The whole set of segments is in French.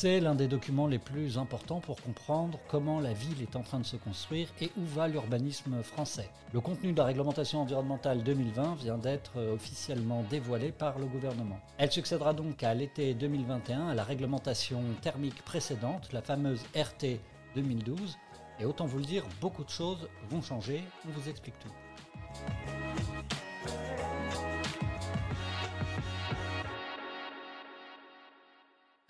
C'est l'un des documents les plus importants pour comprendre comment la ville est en train de se construire et où va l'urbanisme français. Le contenu de la réglementation environnementale 2020 vient d'être officiellement dévoilé par le gouvernement. Elle succédera donc à l'été 2021 à la réglementation thermique précédente, la fameuse RT 2012. Et autant vous le dire, beaucoup de choses vont changer, on vous explique tout.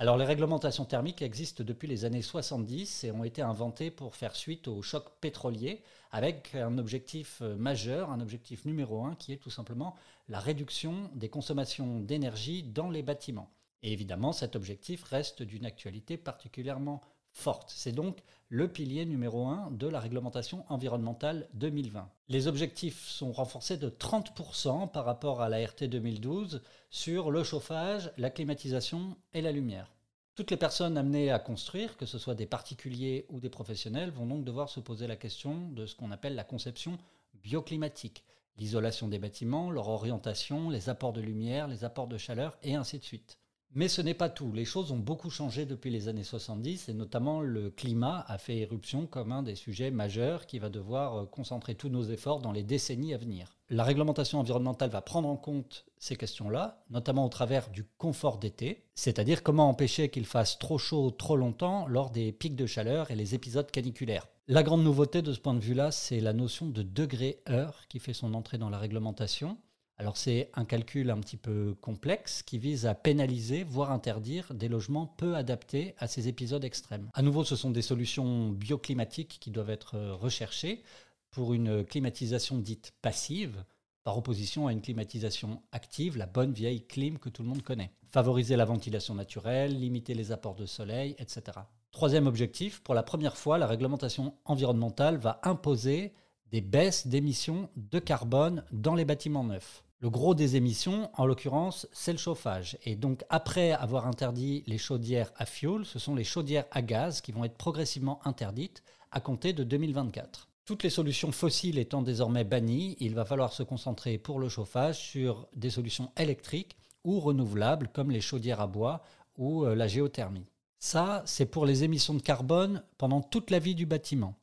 Alors les réglementations thermiques existent depuis les années 70 et ont été inventées pour faire suite au choc pétrolier avec un objectif euh, majeur, un objectif numéro un qui est tout simplement la réduction des consommations d'énergie dans les bâtiments. Et évidemment cet objectif reste d'une actualité particulièrement forte. C'est donc le pilier numéro un de la réglementation environnementale 2020. Les objectifs sont renforcés de 30% par rapport à la RT 2012 sur le chauffage, la climatisation et la lumière. Toutes les personnes amenées à construire, que ce soit des particuliers ou des professionnels, vont donc devoir se poser la question de ce qu'on appelle la conception bioclimatique, l'isolation des bâtiments, leur orientation, les apports de lumière, les apports de chaleur et ainsi de suite. Mais ce n'est pas tout. Les choses ont beaucoup changé depuis les années 70 et notamment le climat a fait éruption comme un des sujets majeurs qui va devoir euh, concentrer tous nos efforts dans les décennies à venir. La réglementation environnementale va prendre en compte ces questions-là, notamment au travers du confort d'été, c'est-à-dire comment empêcher qu'il fasse trop chaud trop longtemps lors des pics de chaleur et les épisodes caniculaires. La grande nouveauté de ce point de vue-là, c'est la notion de degré-heure qui fait son entrée dans la réglementation. Alors c'est un calcul un petit peu complexe qui vise à pénaliser, voire interdire des logements peu adaptés à ces épisodes extrêmes. À nouveau, ce sont des solutions bioclimatiques qui doivent être recherchées pour une climatisation dite passive, par opposition à une climatisation active, la bonne vieille clim que tout le monde connaît. Favoriser la ventilation naturelle, limiter les apports de soleil, etc. Troisième objectif, pour la première fois, la réglementation environnementale va imposer des baisses d'émissions de carbone dans les bâtiments neufs. Le gros des émissions, en l'occurrence, c'est le chauffage. Et donc, après avoir interdit les chaudières à fioul, ce sont les chaudières à gaz qui vont être progressivement interdites à compter de 2024. Toutes les solutions fossiles étant désormais bannies, il va falloir se concentrer pour le chauffage sur des solutions électriques ou renouvelables comme les chaudières à bois ou euh, la géothermie. Ça, c'est pour les émissions de carbone pendant toute la vie du bâtiment.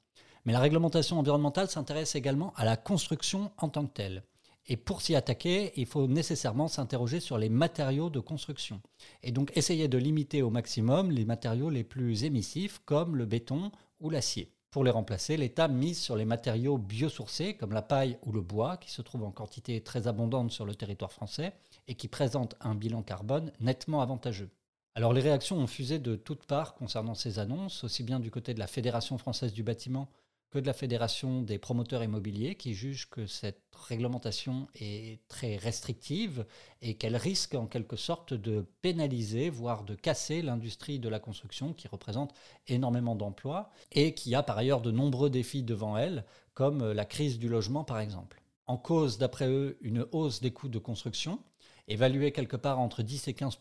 Mais la réglementation environnementale s'intéresse également à la construction en tant que telle. Et pour s'y attaquer, il faut nécessairement s'interroger sur les matériaux de construction. Et donc essayer de limiter au maximum les matériaux les plus émissifs comme le béton ou l'acier. Pour les remplacer, l'État mise sur les matériaux biosourcés comme la paille ou le bois, qui se trouvent en quantité très abondante sur le territoire français et qui présentent un bilan carbone nettement avantageux. Alors les réactions ont fusé de toutes parts concernant ces annonces, aussi bien du côté de la Fédération française du bâtiment de la Fédération des promoteurs immobiliers qui jugent que cette réglementation est très restrictive et qu'elle risque en quelque sorte de pénaliser, voire de casser l'industrie de la construction qui représente énormément d'emplois et qui a par ailleurs de nombreux défis devant elle, comme la crise du logement par exemple. En cause, d'après eux, une hausse des coûts de construction, évaluée quelque part entre 10 et 15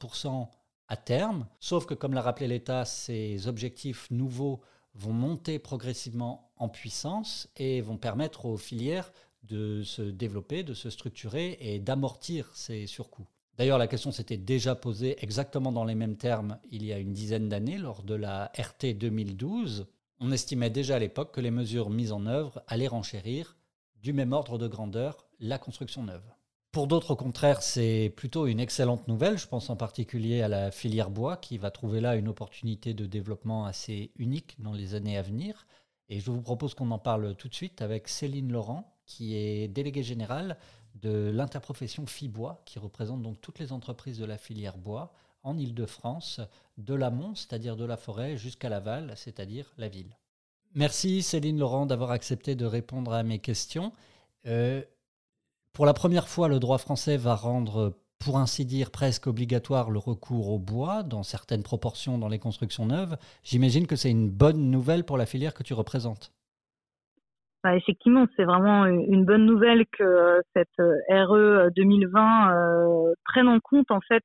à terme, sauf que comme l'a rappelé l'État, ces objectifs nouveaux vont monter progressivement en puissance et vont permettre aux filières de se développer, de se structurer et d'amortir ces surcoûts. D'ailleurs, la question s'était déjà posée exactement dans les mêmes termes il y a une dizaine d'années lors de la RT 2012. On estimait déjà à l'époque que les mesures mises en œuvre allaient renchérir du même ordre de grandeur la construction neuve. Pour d'autres, au contraire, c'est plutôt une excellente nouvelle. Je pense en particulier à la filière bois qui va trouver là une opportunité de développement assez unique dans les années à venir. Et je vous propose qu'on en parle tout de suite avec Céline Laurent, qui est déléguée générale de l'interprofession FIBois, qui représente donc toutes les entreprises de la filière bois en Ile-de-France, de l'amont, c'est-à-dire de la forêt, jusqu'à l'aval, c'est-à-dire la ville. Merci Céline Laurent d'avoir accepté de répondre à mes questions. Euh, pour la première fois, le droit français va rendre, pour ainsi dire, presque obligatoire le recours au bois dans certaines proportions dans les constructions neuves. J'imagine que c'est une bonne nouvelle pour la filière que tu représentes. Bah, effectivement, c'est vraiment une bonne nouvelle que euh, cette euh, RE 2020 euh, prenne en compte en fait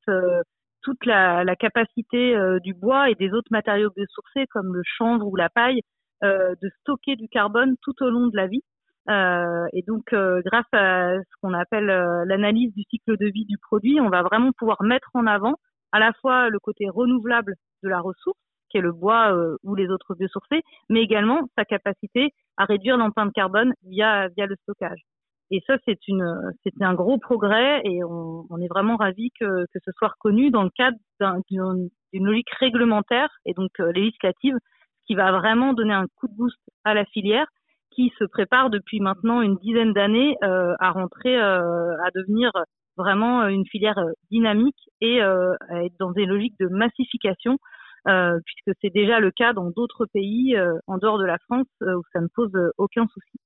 toute la, capacité du bois et des autres matériaux biosourcés comme le chanvre ou la paille de stocker du carbone tout au long de la vie. Euh, et donc, euh, grâce à ce qu'on appelle euh, l'analyse du cycle de vie du produit, on va vraiment pouvoir mettre en avant à la fois le côté renouvelable de la ressource, qu'est le bois ou les autres biosourcés, mais également sa capacité à réduire l'empreinte carbone via via le stockage. Et ça, c'est une, c'est un gros progrès et on, est vraiment ravis que, ce soit reconnu dans le cadre d'une logique réglementaire et donc législative, qui va vraiment donner un coup de boost à la filière qui se prépare depuis maintenant une dizaine d'années euh, à rentrer, euh, à devenir vraiment une filière dynamique et à être dans des logiques de massification, puisque c'est déjà le cas dans d'autres pays en dehors de la France où ça ne pose aucun souci.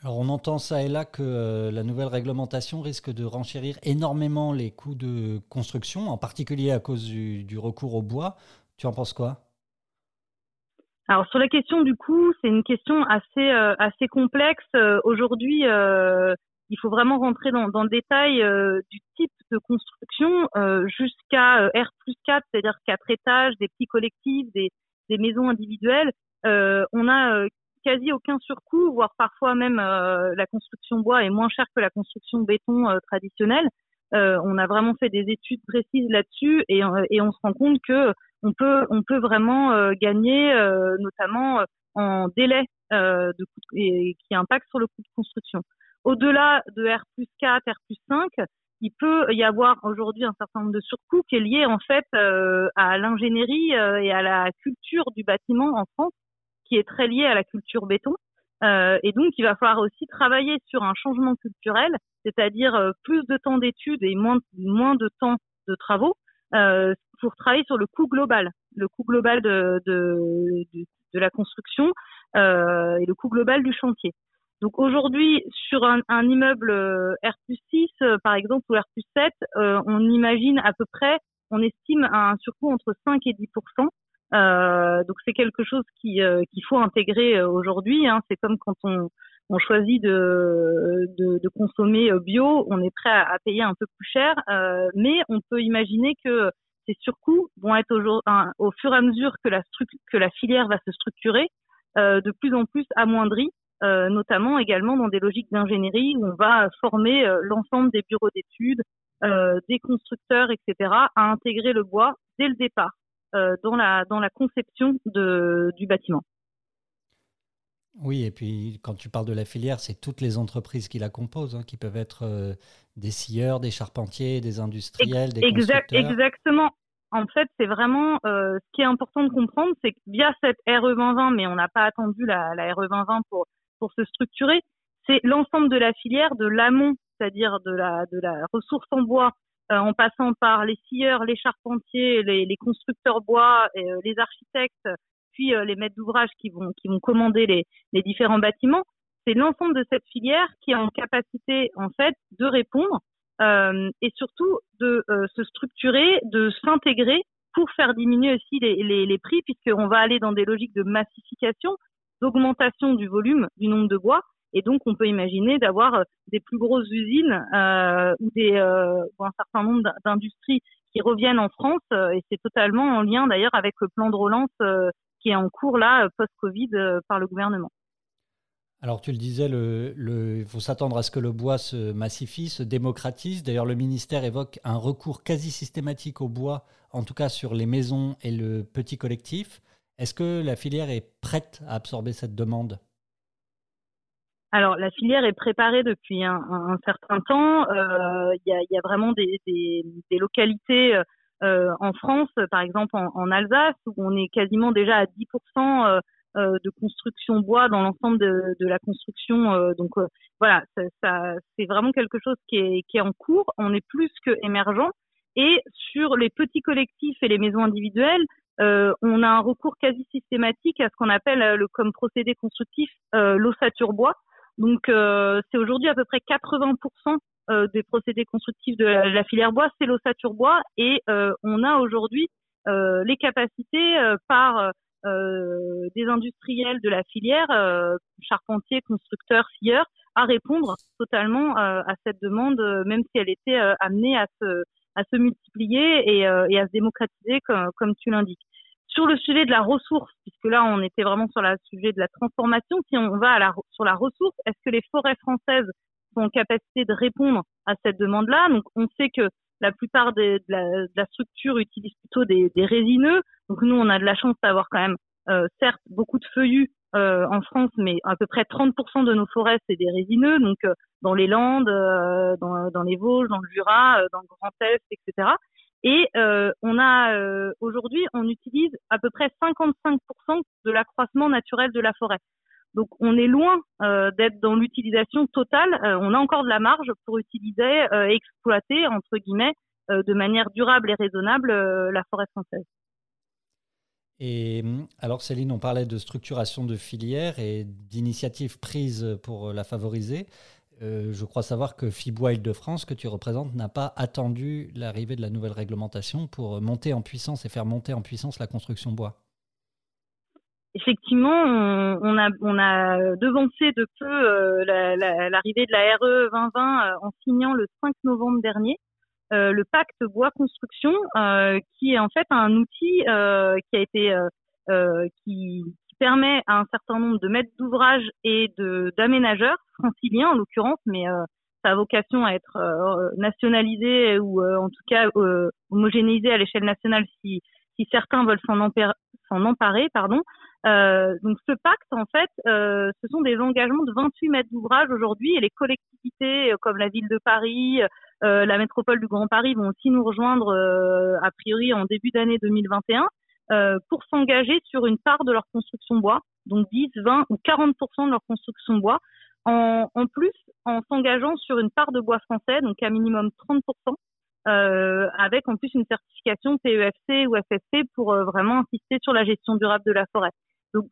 Alors on entend ça et là que euh, la nouvelle réglementation risque de renchérir énormément les coûts de construction, en particulier à cause du, recours au bois. Tu en penses quoi? Alors sur la question du coût, c'est une question assez euh, assez complexe. Euh, aujourd'hui, il faut vraiment rentrer dans, le détail du type de construction jusqu'à R plus 4, c'est-à-dire quatre étages, des petits collectifs, des, des maisons individuelles. on a quasi aucun surcoût, voire parfois même euh, la construction bois est moins chère que la construction béton euh, traditionnelle. Euh, on a vraiment fait des études précises là-dessus et, et, on se rend compte que on peut on peut vraiment gagner notamment en délai de et, qui impacte sur le coût de construction. Au-delà de R plus 4, R plus 5, il peut y avoir aujourd'hui un certain nombre de surcoûts qui est lié en fait à l'ingénierie et à la culture du bâtiment en France qui est très lié à la culture béton. Euh, et donc, il va falloir aussi travailler sur un changement culturel, c'est-à-dire euh, plus de temps d'études et moins, moins de temps de travaux, euh, pour travailler sur le coût global, le coût global de, de, de, la construction euh, et le coût global du chantier. Donc aujourd'hui, sur un, un, immeuble euh, R 6, euh, par exemple, ou R 7, on imagine à peu près, on estime un surcoût entre 5 et 10% euh, donc c'est quelque chose qui euh, qu'il faut intégrer euh, aujourd'hui. Hein. C'est comme quand on, on choisit de, consommer bio, on est prêt à, payer un peu plus cher, euh, mais on peut imaginer que ces surcoûts vont être au, au fur et à mesure que la, que la filière va se structurer, euh, de plus en plus amoindris, euh, notamment également dans des logiques d'ingénierie où on va former l'ensemble des bureaux d'études, des constructeurs, etc., à intégrer le bois dès le départ. Euh, dans, la, dans la conception du bâtiment. Oui, et puis quand tu parles de la filière, c'est toutes les entreprises qui la composent, hein, qui peuvent être euh, des scieurs, des charpentiers, des industriels, des exact, Exactement. En fait, c'est vraiment euh, ce qui est important de comprendre, c'est que via cette RE 2020, mais on n'a pas attendu la, la RE 2020 pour, pour se structurer, c'est l'ensemble de la filière, de l'amont, c'est-à-dire de la, de la ressource en bois euh, en passant par les scieurs, les charpentiers, les, les constructeurs bois, les architectes, puis euh, les maîtres d'ouvrage qui vont, qui vont commander les, les différents bâtiments. C'est l'ensemble de cette filière qui est en capacité, en fait, de répondre et surtout de se structurer, de s'intégrer pour faire diminuer aussi les, les, les prix, puisqu'on va aller dans des logiques de massification, d'augmentation du volume du nombre de bois, et donc, on peut imaginer d'avoir euh, des plus grosses usines euh, ou, des, euh, un certain nombre d'industries qui reviennent en France. Euh, et c'est totalement en lien d'ailleurs avec le plan de relance qui est en cours là, post-Covid, par le gouvernement. Alors tu le disais, il le, faut s'attendre à ce que le bois se massifie, se démocratise. D'ailleurs, le ministère évoque un recours quasi systématique au bois, en tout cas sur les maisons et le petit collectif. Est-ce que la filière est prête à absorber cette demande? Alors la filière est préparée depuis un, un, certain temps. Euh, il y, a, y, a, vraiment des, des, des localités euh, en France, par exemple en, en, Alsace, où on est quasiment déjà à 10% euh, de construction bois dans l'ensemble de, de, la construction. donc voilà, ça, ça c'est vraiment quelque chose qui est, qui est en cours. On est plus que émergent. Et sur les petits collectifs et les maisons individuelles, euh, on a un recours quasi systématique à ce qu'on appelle le, comme procédé constructif euh, l'ossature bois, donc euh, c'est aujourd'hui à peu près 80% euh, des procédés constructifs de la, filière bois, c'est l'ossature bois et euh, on a aujourd'hui les capacités par des industriels de la filière, charpentiers, constructeurs, scieurs, à répondre totalement à cette demande, même si elle était amenée à se, à se multiplier et, et à se démocratiser comme, comme tu l'indiques. Sur le sujet de la ressource, puisque là on était vraiment sur le sujet de la transformation, si on va à la, sur la ressource, est-ce que les forêts françaises sont en capacité de répondre à cette demande-là Donc on sait que la plupart de, la, structure utilise plutôt des, résineux. Donc nous, on a de la chance d'avoir quand même, euh, certes, beaucoup de feuillus euh, en France, mais à peu près 30% de nos forêts, c'est des résineux. Donc euh, dans les Landes, dans, dans, les Vosges, dans le Jura, dans le Grand Est, etc. Et on a aujourd'hui, on utilise à peu près 55% de l'accroissement naturel de la forêt. Donc on est loin euh, d'être dans l'utilisation totale. Euh, on a encore de la marge pour utiliser et exploiter entre guillemets euh, de manière durable et raisonnable la forêt française. Et alors Céline, on parlait de structuration de filières et d'initiatives prises pour la favoriser. je crois savoir que FIBOIL Île-de-France, que tu représentes, n'a pas attendu l'arrivée de la nouvelle réglementation pour monter en puissance et faire monter en puissance la construction bois effectivement, on, a, devancé de peu euh, l'arrivée de la RE 2020 euh, en signant le 5 novembre dernier euh, le pacte bois construction, qui est en fait un outil qui a été qui, permet à un certain nombre de maîtres d'ouvrage et de d'aménageurs franciliens en l'occurrence, mais ça a vocation à être nationalisé ou en tout cas homogénéisé à l'échelle nationale si si certains veulent s'en emparer, pardon, euh, donc ce pacte, en fait, euh, ce sont des engagements de 28 mètres d'ouvrage aujourd'hui et les collectivités euh, comme la ville de Paris, euh, la métropole du Grand Paris vont aussi nous rejoindre a priori en début d'année 2021 pour s'engager sur une part de leur construction bois, donc 10, 20 ou 40% de leur construction bois, en, en plus en s'engageant sur une part de bois français, donc à minimum 30%. Euh, avec en plus une certification PEFC ou FSC pour vraiment insister sur la gestion durable de la forêt. Donc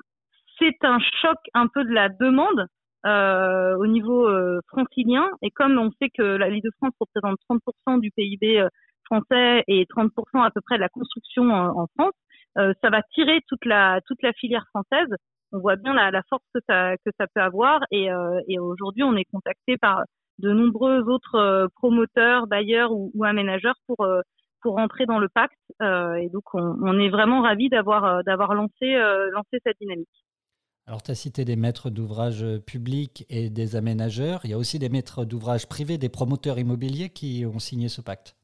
c'est un choc un peu de la demande euh, au niveau euh, francilien. Et comme on sait que la Lille de France représente 30% du PIB euh, français et 30% à peu près de la construction en, France, euh, ça va tirer toute la toute la filière française. On voit bien la, force que ça que ça peut avoir. Et, et aujourd'hui, on est contacté par de nombreux autres promoteurs, bailleurs ou, ou aménageurs pour pour rentrer dans le pacte. Euh, et donc, on, est vraiment ravis d'avoir euh, d'avoir lancé, euh, lancé cette dynamique. Alors, tu as cité des maîtres d'ouvrage publics et des aménageurs. Il y a aussi des maîtres d'ouvrage privés, des promoteurs immobiliers qui ont signé ce pacte.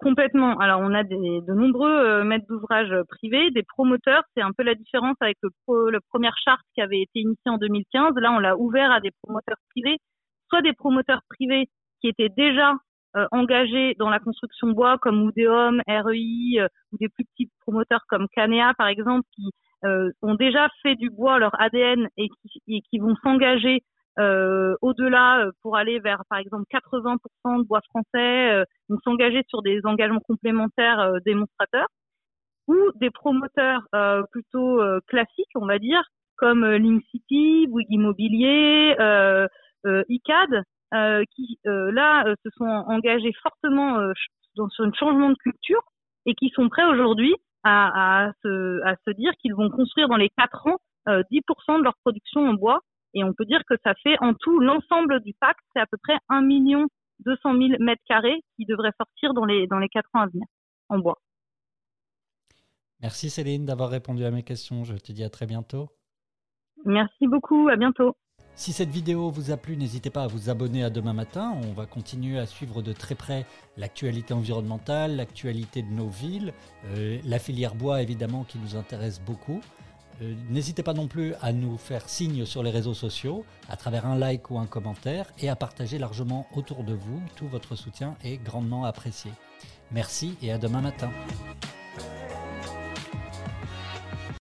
Complètement. Alors, on a de nombreux maîtres d'ouvrage privés, des promoteurs. C'est un peu la différence avec le, la première charte qui avait été initiée en 2015. Là, on l'a ouvert à des promoteurs privés, soit des promoteurs privés qui étaient déjà engagés dans la construction bois comme Oudéum, REI euh, ou des plus petits promoteurs comme Canea par exemple qui euh, ont déjà fait du bois leur ADN et qui, qui vont s'engager au-delà pour aller vers par exemple 80% de bois français, vont s'engager sur des engagements complémentaires démonstrateurs ou des promoteurs plutôt classiques on va dire comme Link City, Bouygues Immobilier, ICAD euh, qui euh, là euh, se sont engagés fortement dans, sur un changement de culture et qui sont prêts aujourd'hui à, à, se, à se dire qu'ils vont construire dans les quatre ans 10% de leur production en bois. Et on peut dire que ça fait en tout l'ensemble du pacte, c'est à peu près 1 million 200 000 mètres carrés qui devraient sortir dans les, dans les 4 ans à venir en bois. Merci Céline d'avoir répondu à mes questions. Je te dis à très bientôt. Merci beaucoup, à bientôt. Si cette vidéo vous a plu, n'hésitez pas à vous abonner à demain matin. On va continuer à suivre de très près l'actualité environnementale, l'actualité de nos villes, euh, la filière bois évidemment qui nous intéresse beaucoup. Euh, n'hésitez pas non plus à nous faire signe sur les réseaux sociaux à travers un like ou un commentaire et à partager largement autour de vous. Tout votre soutien est grandement apprécié. Merci et à demain matin.